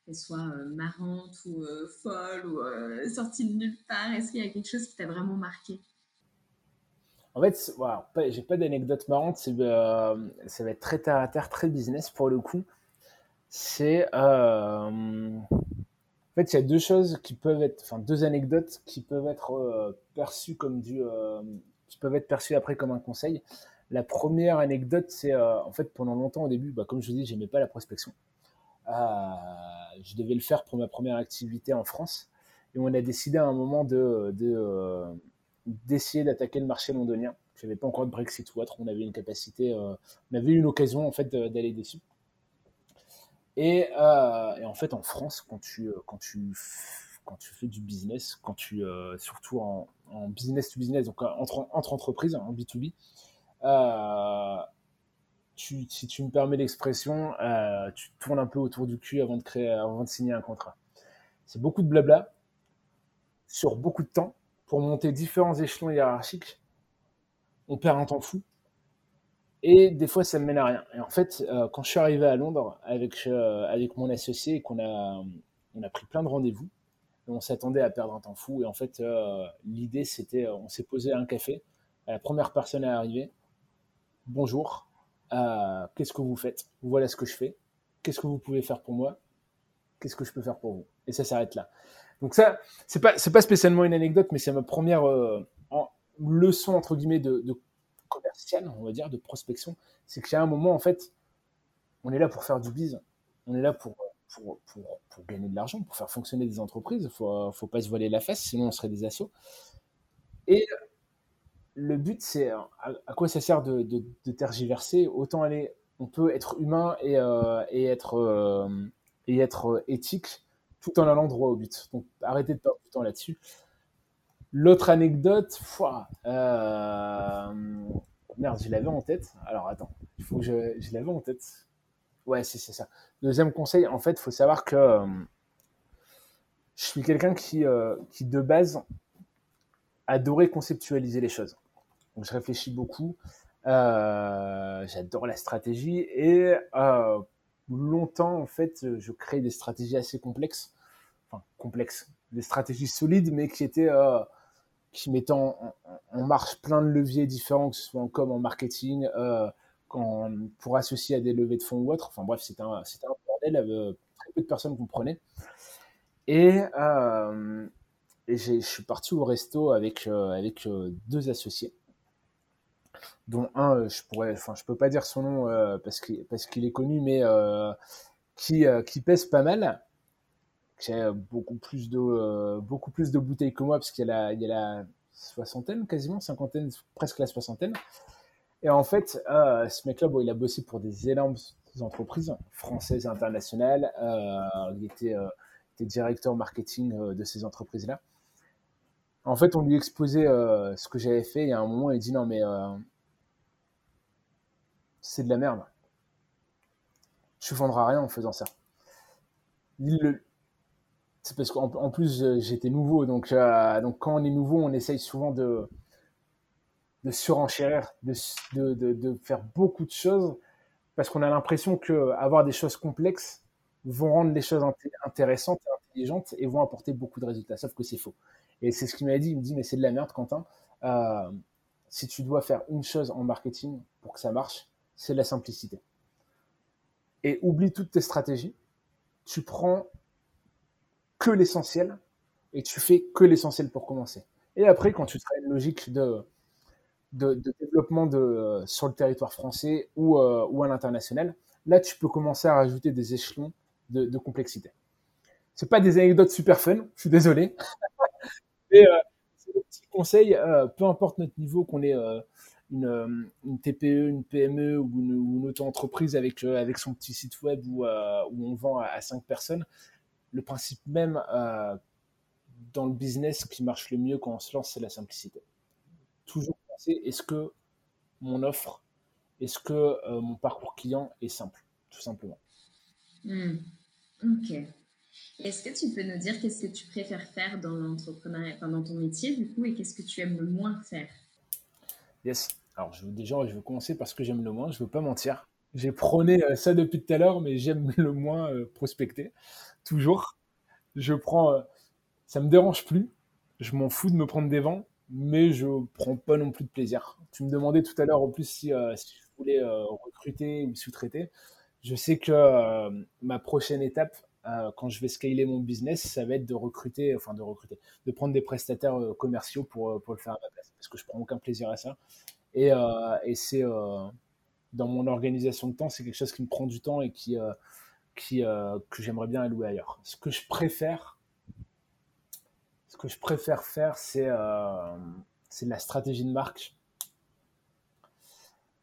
qu'elle soit euh, marrante ou folle ou sortie de nulle part? Est-ce qu'il y a quelque chose qui t'a vraiment marqué? En fait, voilà, j'ai pas d'anecdote marrante, ça va être très terre à terre, très business pour le coup. C'est en fait, il y a deux choses qui peuvent être, enfin deux anecdotes qui peuvent être euh, perçues comme du, euh, qui peuvent être perçues après comme un conseil. La première anecdote, c'est euh, en fait pendant longtemps au début, bah, comme je vous dis, j'aimais pas la prospection. je devais le faire pour ma première activité en France, et on a décidé à un moment de, d'essayer d'attaquer le marché londonien. Je n'avais pas encore de Brexit ou autre, on avait une capacité, on avait une occasion en fait d'aller dessus. Euh, et, en fait, en France, quand tu, euh, quand tu, quand tu fais du business, quand tu, euh, surtout en, business to business, donc entre, entre entreprises, en B2B, tu, si tu me permets l'expression, tu tournes un peu autour du cul avant de, créer, avant de signer un contrat. C'est beaucoup de blabla sur beaucoup de temps pour monter différents échelons hiérarchiques. On perd un temps fou et des fois, ça me mène à rien. Et en fait, euh, quand je suis arrivé à Londres avec, euh, avec mon associé et qu'on a, on a pris plein de rendez-vous, on s'attendait à perdre un temps fou. Et en fait, euh, l'idée, c'était, on s'est posé à un café. La première personne à arriver, bonjour, qu'est-ce que vous faites? Voilà ce que je fais. Qu'est-ce que vous pouvez faire pour moi? Qu'est-ce que je peux faire pour vous? Et ça s'arrête là. Donc ça, c'est pas, c'est pas spécialement une anecdote, mais c'est ma première leçon entre guillemets de, de commercial, on va dire, de prospection, c'est qu'il y a un moment, en fait, on est là pour faire du bise, on est là pour, pour, pour, gagner de l'argent, pour faire fonctionner des entreprises. Il faut, faut, pas se voiler la face, sinon on serait des assos. Et le but, c'est à, quoi ça sert de, de, tergiverser? Autant aller, on peut être humain et, euh, et être, euh, et être éthique tout en allant droit au but. Donc arrêtez de perdre du temps là-dessus. L'autre anecdote, euh, merde, je l'avais en tête. Alors attends, faut que je, je l'avais en tête. Ouais, c'est ça. Deuxième conseil, en fait, il faut savoir que euh, je suis quelqu'un qui, euh, qui, de base, adorait conceptualiser les choses. Donc, je réfléchis beaucoup. J'adore la stratégie et longtemps, en fait, je crée des stratégies assez complexes. Enfin, complexes. Des stratégies solides, mais qui étaient qui mettaient en, marche plein de leviers différents, que ce soit en com, en marketing, pour associer à des levées de fonds ou autre. Enfin bref, c'était un, un, bordel, avec très peu de personnes comprenaient. Et, euh, et je suis parti au resto avec, euh, avec euh, deux associés, dont un, je pourrais, enfin je peux pas dire son nom parce qu'il parce qu'il est connu, mais qui, qui pèse pas mal, qui beaucoup plus de, beaucoup plus de bouteilles que moi, parce qu'il y, a la, il a la soixantaine quasiment, cinquantaine, presque la soixantaine. Et en fait, euh, ce mec-là, il a bossé pour des énormes entreprises françaises internationales. Euh, il était, euh, directeur marketing euh, de ces entreprises-là. En fait, on lui exposait euh, ce que j'avais fait. Et à un moment, il dit non, mais c'est de la merde. Tu vendras rien en faisant ça. Le... C'est parce qu'en plus, j'étais nouveau. Donc, donc, quand on est nouveau, on essaye souvent de de surenchérir, de, faire beaucoup de choses, parce qu'on a l'impression que avoir des choses complexes vont rendre les choses intéressantes et intelligentes et vont apporter beaucoup de résultats. Sauf que c'est faux. Et c'est ce qu'il m'a dit. Il me dit, mais c'est de la merde, Quentin. Euh, si tu dois faire une chose en marketing pour que ça marche, c'est la simplicité. Et oublie toutes tes stratégies. Tu prends que l'essentiel et tu fais que l'essentiel pour commencer. Et après, quand tu seras une logique de de, développement de, sur le territoire français ou, euh, ou à l'international, là, tu peux commencer à rajouter des échelons de, complexité. C'est pas des anecdotes super fun, je suis désolé. Mais euh, c'est un petit conseil, euh, peu importe notre niveau, qu'on ait une, une, TPE, une PME ou une, une auto-entreprise avec, avec son petit site web où, où on vend à, à 5 personnes, le principe même dans le business qui marche le mieux quand on se lance, c'est la simplicité. Toujours est-ce que mon offre, est-ce que euh, mon parcours client est simple, tout simplement. Hmm. Ok. Est-ce que tu peux nous dire qu'est-ce que tu préfères faire dans l'entrepreneuriat, dans ton métier du coup, et qu'est-ce que tu aimes le moins faire? Yes. Alors je déjà, je vais commencer parce que j'aime le moins. Je ne veux pas mentir. J'ai prôné euh, ça depuis tout à l'heure, mais j'aime le moins euh, prospecter. Toujours. Je prends. ça me dérange plus. Je m'en fous de me prendre des vents mais je prends pas non plus de plaisir. Tu me demandais tout à l'heure en plus si, euh, je voulais euh, recruter ou sous-traiter. Je sais que euh, ma prochaine étape, quand je vais scaler mon business, ça va être de recruter, enfin de recruter, de prendre des prestataires commerciaux pour, pour le faire à ma place, parce que je prends aucun plaisir à ça. Et, et c'est dans mon organisation de temps, c'est quelque chose qui me prend du temps et qui, qui que j'aimerais bien allouer ailleurs. Ce que je préfère, ce que je préfère faire, c'est euh, la stratégie de marque.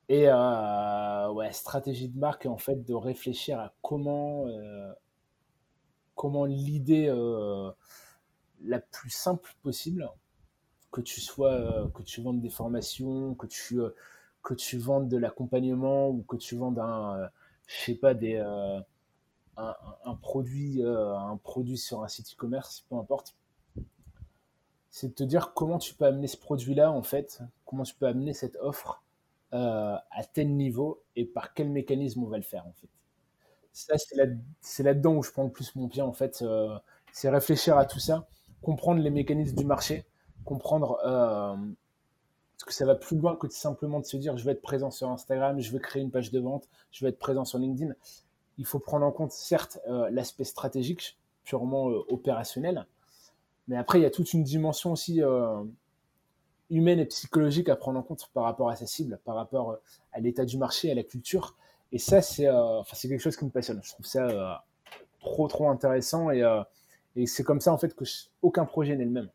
Et euh, ouais, stratégie de marque, en fait, de réfléchir à comment, euh, comment l'idée euh, la plus simple possible, que tu sois, que tu vendes des formations, que tu, que tu vendes de l'accompagnement ou que tu vendes un, je sais pas, des, un, un, produit, un produit sur un site e-commerce, peu importe c'est de te dire comment tu peux amener ce produit-là, en fait, comment tu peux amener cette offre euh, à tel niveau et par quel mécanisme on va le faire, en fait. Ça, c'est là-dedans où je prends le plus mon pied, en fait. Euh, c'est réfléchir à tout ça, comprendre les mécanismes du marché, comprendre euh, parce que ça va plus loin que simplement de se dire je vais être présent sur Instagram, je vais créer une page de vente, je vais être présent sur LinkedIn. Il faut prendre en compte, certes, l'aspect stratégique, purement opérationnel, mais après, il y a toute une dimension aussi euh, humaine et psychologique à prendre en compte par rapport à sa cible, par rapport euh, à l'état du marché, à la culture. Et ça, c'est euh, quelque chose qui me passionne. Je trouve ça trop, trop intéressant. Et c'est comme ça, en fait, que aucun projet n'est le même.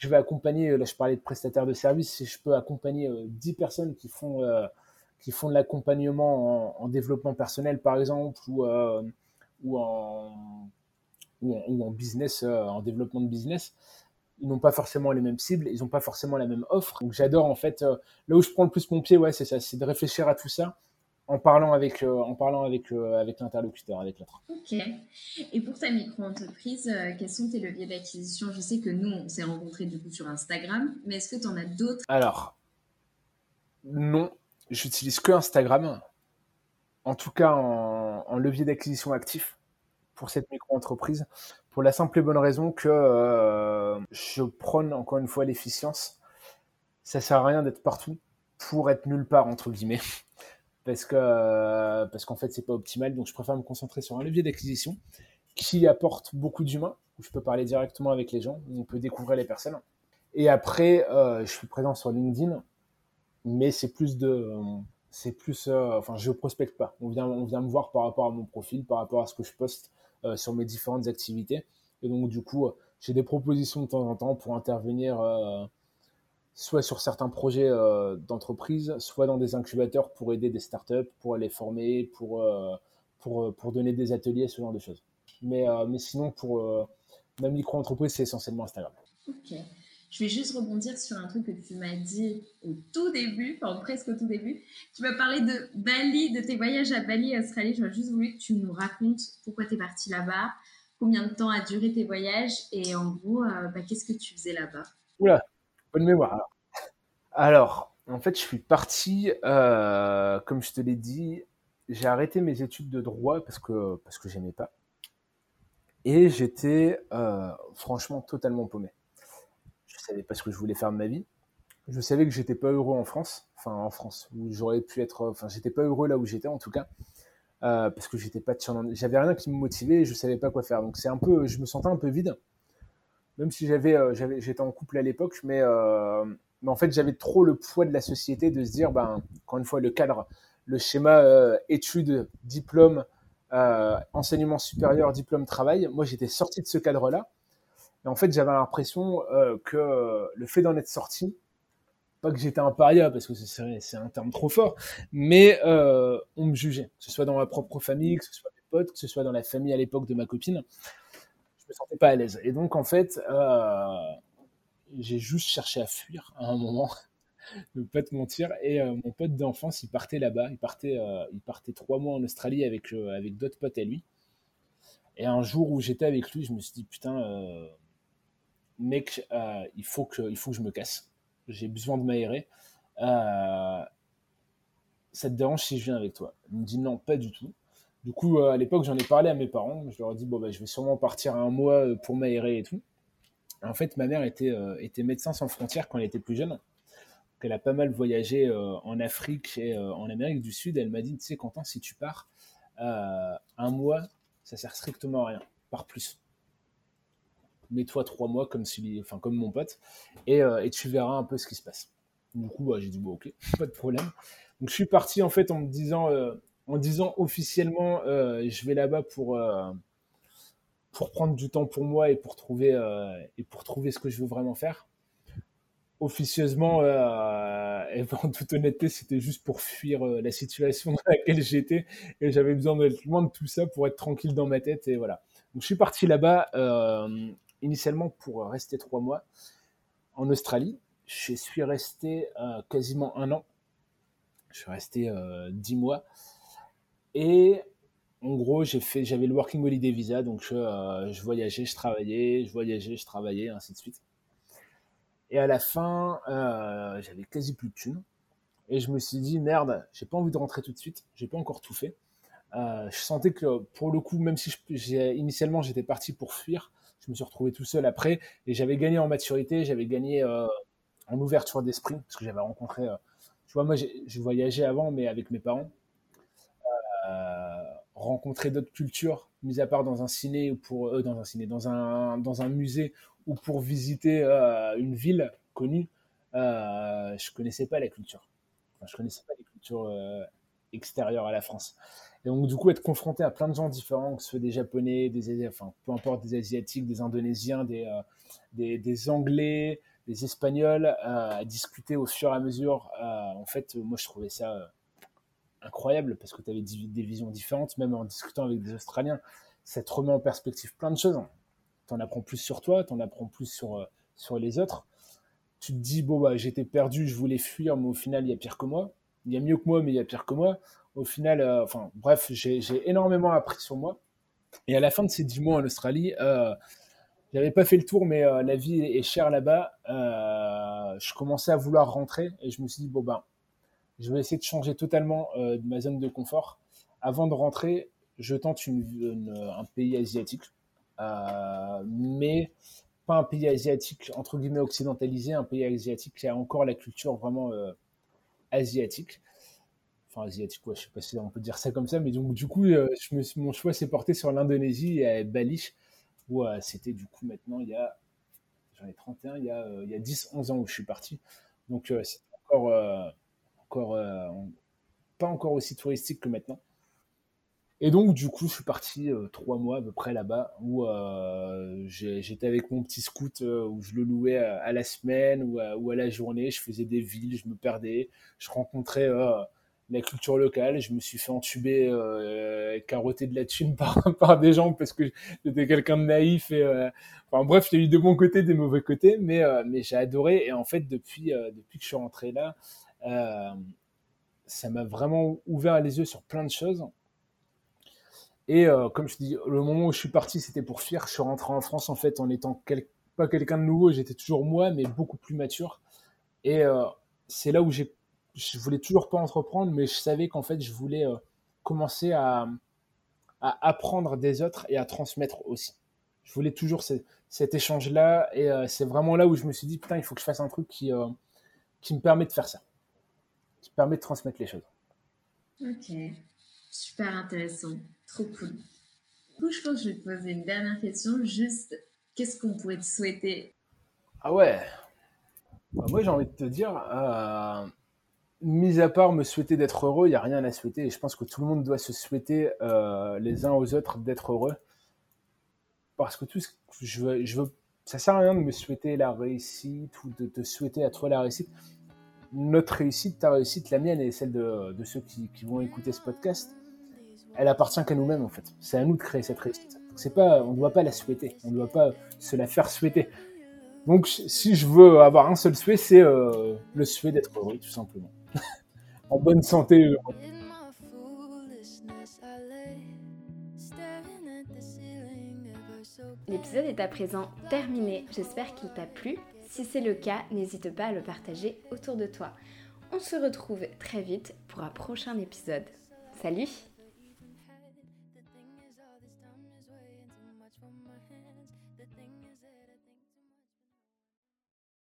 Je vais accompagner, là, je parlais de prestataires de services, si je peux accompagner 10 personnes qui font, qui font de l'accompagnement en, développement personnel, par exemple, ou, ou, en, ou, en, business, en développement de business, ils n'ont pas forcément les mêmes cibles, ils n'ont pas forcément la même offre. Donc j'adore en fait, là où je prends le plus mon pied, ouais, c'est ça, c'est de réfléchir à tout ça en parlant avec, euh, en parlant avec, euh, avec l'interlocuteur, avec l'autre. Ok. Et pour ta micro-entreprise, euh, quels sont tes leviers d'acquisition? Je sais que nous, on s'est rencontrés du coup sur Instagram, mais est-ce que tu en as d'autres? Alors, non, j'utilise que Instagram. En tout cas, en, levier d'acquisition actif pour cette micro-entreprise, pour la simple et bonne raison que je prône encore une fois l'efficience. Ça sert à rien d'être partout pour être nulle part, entre guillemets parce que euh, parce qu'en fait c'est pas optimal. Donc je préfère me concentrer sur un levier d'acquisition qui apporte beaucoup d'humains où je peux parler directement avec les gens où on peut découvrir les personnes. Et après euh, je suis présent sur LinkedIn mais c'est plus de c'est plus euh, enfin je prospecte pas. On vient on vient me voir par rapport à mon profil par rapport à ce que je poste sur mes différentes activités. Et donc du coup j'ai des propositions de temps en temps pour intervenir soit sur certains projets euh, d'entreprise, soit dans des incubateurs pour aider des startups, pour les former, pour, euh, pour, euh, pour donner des ateliers, ce genre de choses. Mais, mais sinon, pour ma micro-entreprise, c'est essentiellement Instagram. Ok. Je vais juste rebondir sur un truc que tu m'as dit au tout début, enfin presque au tout début. Tu m'as parlé de Bali, de tes voyages à Bali et Australie. J'aurais juste voulu que tu nous racontes pourquoi tu es parti là-bas, combien de temps a duré tes voyages et en gros, bah, qu'est-ce que tu faisais là-bas? Oula, bonne mémoire. Alors, en fait, je suis parti, euh, comme je te l'ai dit, j'ai arrêté mes études de droit parce que parce que j'aimais pas. Et j'étais euh, franchement totalement paumé. Je savais pas ce que je voulais faire de ma vie. Je savais que j'étais pas heureux en France, enfin en France, où j'aurais pu être, enfin j'étais pas heureux là où j'étais en tout cas, euh, parce que j'étais pas j'avais rien qui me motivait, et je savais pas quoi faire. Donc c'est un peu, je me sentais un peu vide, même si j'avais, j'avais, j'étais en couple à l'époque, mais mais en fait, j'avais trop le poids de la société de se dire, ben, encore une fois, le cadre, le schéma euh, études, diplôme, euh, enseignement supérieur, diplôme, travail. Moi, j'étais sorti de ce cadre-là. Et en fait, j'avais l'impression euh, que le fait d'en être sorti, pas que j'étais un paria, parce que c'est un terme trop fort, mais on me jugeait, que ce soit dans ma propre famille, que ce soit mes potes, que ce soit dans la famille à l'époque de ma copine. Me sentais pas à l'aise. Et donc, en fait, j'ai juste cherché à fuir à un moment, ne pas te mentir. Et euh, mon pote d'enfance, il partait là-bas, il partait, euh, il partait trois mois en Australie avec, euh, avec d'autres potes à lui. Et un jour où j'étais avec lui, je me suis dit, putain, mec, il, faut que, il faut que je me casse. J'ai besoin de m'aérer. ça te dérange si je viens avec toi? Il me dit non, pas du tout. Du coup, à l'époque, j'en ai parlé à mes parents. Je leur ai dit, bon, bah, je vais sûrement partir un mois pour m'aérer et tout. En fait, ma mère était, euh, médecin sans frontières quand elle était plus jeune. elle a pas mal voyagé euh, en Afrique et euh, en Amérique du Sud. Elle m'a dit, tu sais, Quentin, si tu pars un mois, ça sert strictement à rien. Par plus. Mets-toi trois mois comme, enfin, comme mon pote et, tu verras un peu ce qui se passe. Du coup, bah, j'ai dit, bon, ok, pas de problème. Donc, je suis parti en fait en me disant, en disant officiellement, je vais là-bas pour pour prendre du temps pour moi et pour trouver, euh, et pour trouver ce que je veux vraiment faire. Officieusement, euh, et en toute honnêteté, c'était juste pour fuir euh, la situation dans laquelle j'étais et j'avais besoin d'être loin de tout ça pour être tranquille dans ma tête et voilà. Donc je suis parti là-bas initialement pour rester trois mois en Australie. Je suis resté quasiment un an. Je suis resté dix mois et en gros, j'avais le Working Holiday Visa, donc je, euh, je, voyageais, je travaillais, je voyageais, je travaillais, ainsi de suite. Et à la fin, euh, j'avais quasi plus de thunes. Et je me suis dit, merde, j'ai pas envie de rentrer tout de suite, j'ai pas encore tout fait. Euh, je sentais que pour le coup, même si je, initialement j'étais parti pour fuir, je me suis retrouvé tout seul après et j'avais gagné en maturité, j'avais gagné en ouverture d'esprit parce que j'avais rencontré. tu vois, moi j'ai voyagé avant, mais avec mes parents rencontrer d'autres cultures, mis à part dans un ciné ou pour eux dans un ciné, dans un dans un musée ou pour visiter euh, une ville connue, euh, je connaissais pas la culture. Enfin, je connaissais pas les cultures euh, extérieures à la France. Et donc, du coup, être confronté à plein de gens différents, que ce soit des Japonais, des, enfin, peu importe, des Asiatiques, des Indonésiens, des, euh, des, Anglais, des Espagnols, euh, à discuter au fur et à mesure. en fait, moi, je trouvais ça incroyable parce que tu avais des visions différentes, même en discutant avec des Australiens. Ça te remet en perspective plein de choses. Tu en apprends plus sur toi, tu en apprends plus sur, sur les autres. Tu te dis, bon, bah, j'étais perdu, je voulais fuir, mais au final, il y a pire que moi. Il y a mieux que moi, mais il y a pire que moi au final, euh, enfin bref, j'ai énormément appris sur moi. Et à la fin de ces dix mois en Australie, euh, j'avais pas fait le tour, mais euh, la vie est chère là-bas. je commençais à vouloir rentrer et je me suis dit, bon ben, je vais essayer de changer totalement de ma zone de confort. Avant de rentrer, je tente un pays asiatique, mais pas un pays asiatique entre guillemets occidentalisé, un pays asiatique qui a encore la culture vraiment asiatique asiatique, quoi, je sais pas si on peut dire ça comme ça, mais donc du coup, euh, mon choix s'est porté sur l'Indonésie et Bali, où euh, c'était du coup maintenant, il y a, j'en ai 31, il y a, euh, a 10, 11 ans où je suis parti. Donc c'est encore, encore pas encore aussi touristique que maintenant. Et donc, du coup, je suis parti trois mois à peu près là-bas, où j'étais avec mon petit scout, où je le louais à, la semaine ou à, la journée. Je faisais des villes, je me perdais, je rencontrais la culture locale. Je me suis fait entuber, euh, carotter de la thune par, des gens parce que j'étais quelqu'un de naïf. Euh, enfin bref, a eu des bons côtés, des mauvais côtés, mais, euh, mais j'ai adoré. Et en fait, depuis, euh, depuis que je suis rentré là, ça m'a vraiment ouvert les yeux sur plein de choses. Et comme je dis, le moment où je suis parti, c'était pour fuir. Je suis rentré en France en fait en étant pas quelqu'un de nouveau, j'étais toujours moi, mais beaucoup plus mature. Et c'est là où j'ai je voulais toujours pas entreprendre, mais je savais qu'en fait, je voulais euh, commencer à, apprendre des autres et à transmettre aussi. Je voulais toujours cet échange-là, et euh, c'est vraiment là où je me suis dit, putain, il faut que je fasse un truc qui, euh, qui me permet de faire ça, qui permet de transmettre les choses. Ok, super intéressant, trop cool. Du coup, je pense que je vais te poser une dernière question, juste, qu'est-ce qu'on pourrait te souhaiter? Ah ouais, bah, moi j'ai envie de te dire, mis à part me souhaiter d'être heureux, il n'y a rien à souhaiter. Et je pense que tout le monde doit se souhaiter euh, les uns aux autres d'être heureux. Parce que tout ce que je veux, je veux, ça sert à rien de me souhaiter la réussite ou de te souhaiter à toi la réussite. Notre réussite, ta réussite, la mienne et celle de, de ceux qui, qui, vont écouter ce podcast, elle appartient qu'à nous-mêmes en fait. C'est à nous de créer cette réussite. C'est pas, on ne doit pas la souhaiter, on ne doit pas se la faire souhaiter. Donc si je veux avoir un seul souhait, c'est euh, le souhait d'être heureux, tout simplement en bonne santé. L'épisode est à présent terminé. J'espère qu'il t'a plu. Si c'est le cas, n'hésite pas à le partager autour de toi. On se retrouve très vite pour un prochain épisode. Salut